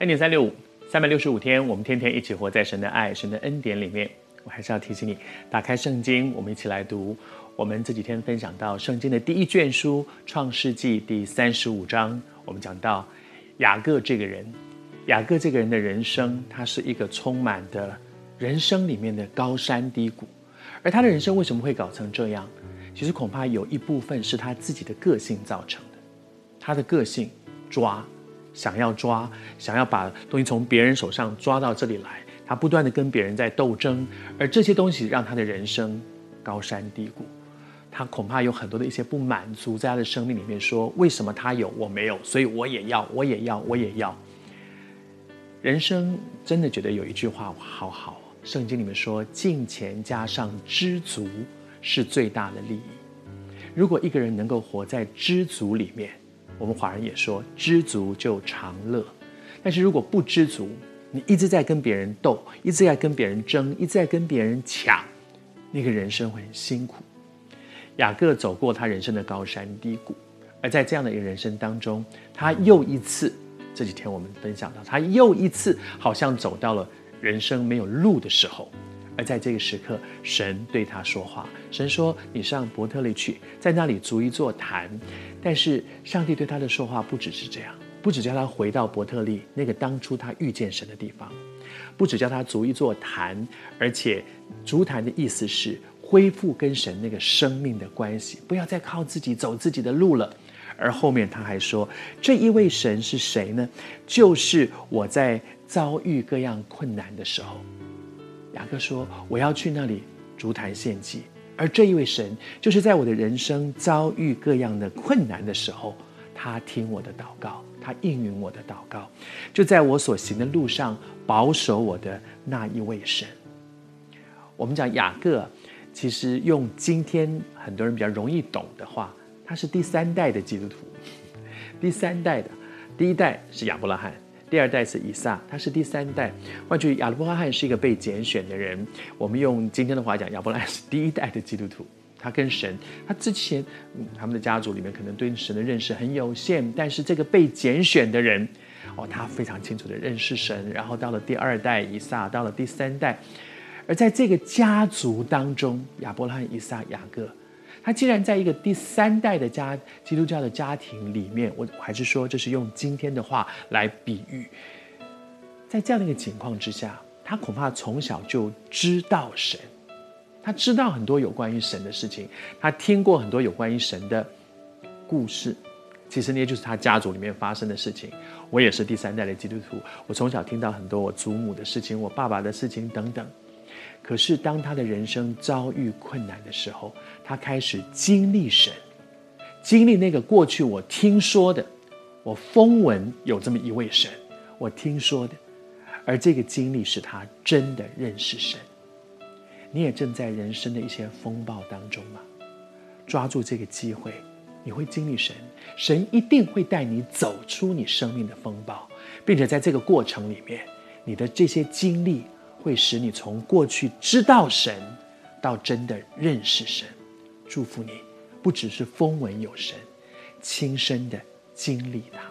恩典三六五，三百六十五天，我们天天一起活在神的爱、神的恩典里面。我还是要提醒你，打开圣经，我们一起来读。我们这几天分享到圣经的第一卷书《创世纪》第三十五章，我们讲到雅各这个人。雅各这个人的人生，他是一个充满的人生里面的高山低谷。而他的人生为什么会搞成这样？其实恐怕有一部分是他自己的个性造成的。他的个性抓。想要抓，想要把东西从别人手上抓到这里来，他不断的跟别人在斗争，而这些东西让他的人生高山低谷，他恐怕有很多的一些不满足，在他的生命里面说：为什么他有我没有？所以我也要，我也要，我也要。人生真的觉得有一句话好好，圣经里面说：金钱加上知足是最大的利益。如果一个人能够活在知足里面。我们华人也说，知足就常乐。但是如果不知足，你一直在跟别人斗，一直在跟别人争，一直在跟别人抢，那个人生会很辛苦。雅各走过他人生的高山低谷，而在这样的一个人生当中，他又一次，这几天我们分享到，他又一次好像走到了人生没有路的时候。而在这个时刻，神对他说话。神说：“你上伯特利去，在那里筑一座坛。”但是上帝对他的说话不只是这样，不只叫他回到伯特利那个当初他遇见神的地方，不只叫他筑一座坛，而且筑坛的意思是恢复跟神那个生命的关系，不要再靠自己走自己的路了。而后面他还说：“这一位神是谁呢？就是我在遭遇各样困难的时候。”雅各说：“我要去那里筑坛献祭，而这一位神，就是在我的人生遭遇各样的困难的时候，他听我的祷告，他应允我的祷告，就在我所行的路上保守我的那一位神。”我们讲雅各，其实用今天很多人比较容易懂的话，他是第三代的基督徒，第三代的，第一代是亚伯拉罕。第二代是以撒，他是第三代。换句，亚伯拉罕是一个被拣选的人。我们用今天的话讲，亚伯拉罕是第一代的基督徒。他跟神，他之前，嗯，他们的家族里面可能对神的认识很有限，但是这个被拣选的人，哦，他非常清楚的认识神。然后到了第二代以撒，到了第三代，而在这个家族当中，亚伯拉罕、以撒、雅各。他既然在一个第三代的家基督教的家庭里面，我还是说这是用今天的话来比喻，在这样的一个情况之下，他恐怕从小就知道神，他知道很多有关于神的事情，他听过很多有关于神的故事，其实那些就是他家族里面发生的事情。我也是第三代的基督徒，我从小听到很多我祖母的事情，我爸爸的事情等等。可是，当他的人生遭遇困难的时候，他开始经历神，经历那个过去我听说的，我风闻有这么一位神，我听说的，而这个经历使他真的认识神。你也正在人生的一些风暴当中吗？抓住这个机会，你会经历神，神一定会带你走出你生命的风暴，并且在这个过程里面，你的这些经历。会使你从过去知道神，到真的认识神。祝福你，不只是风闻有神，亲身的经历他。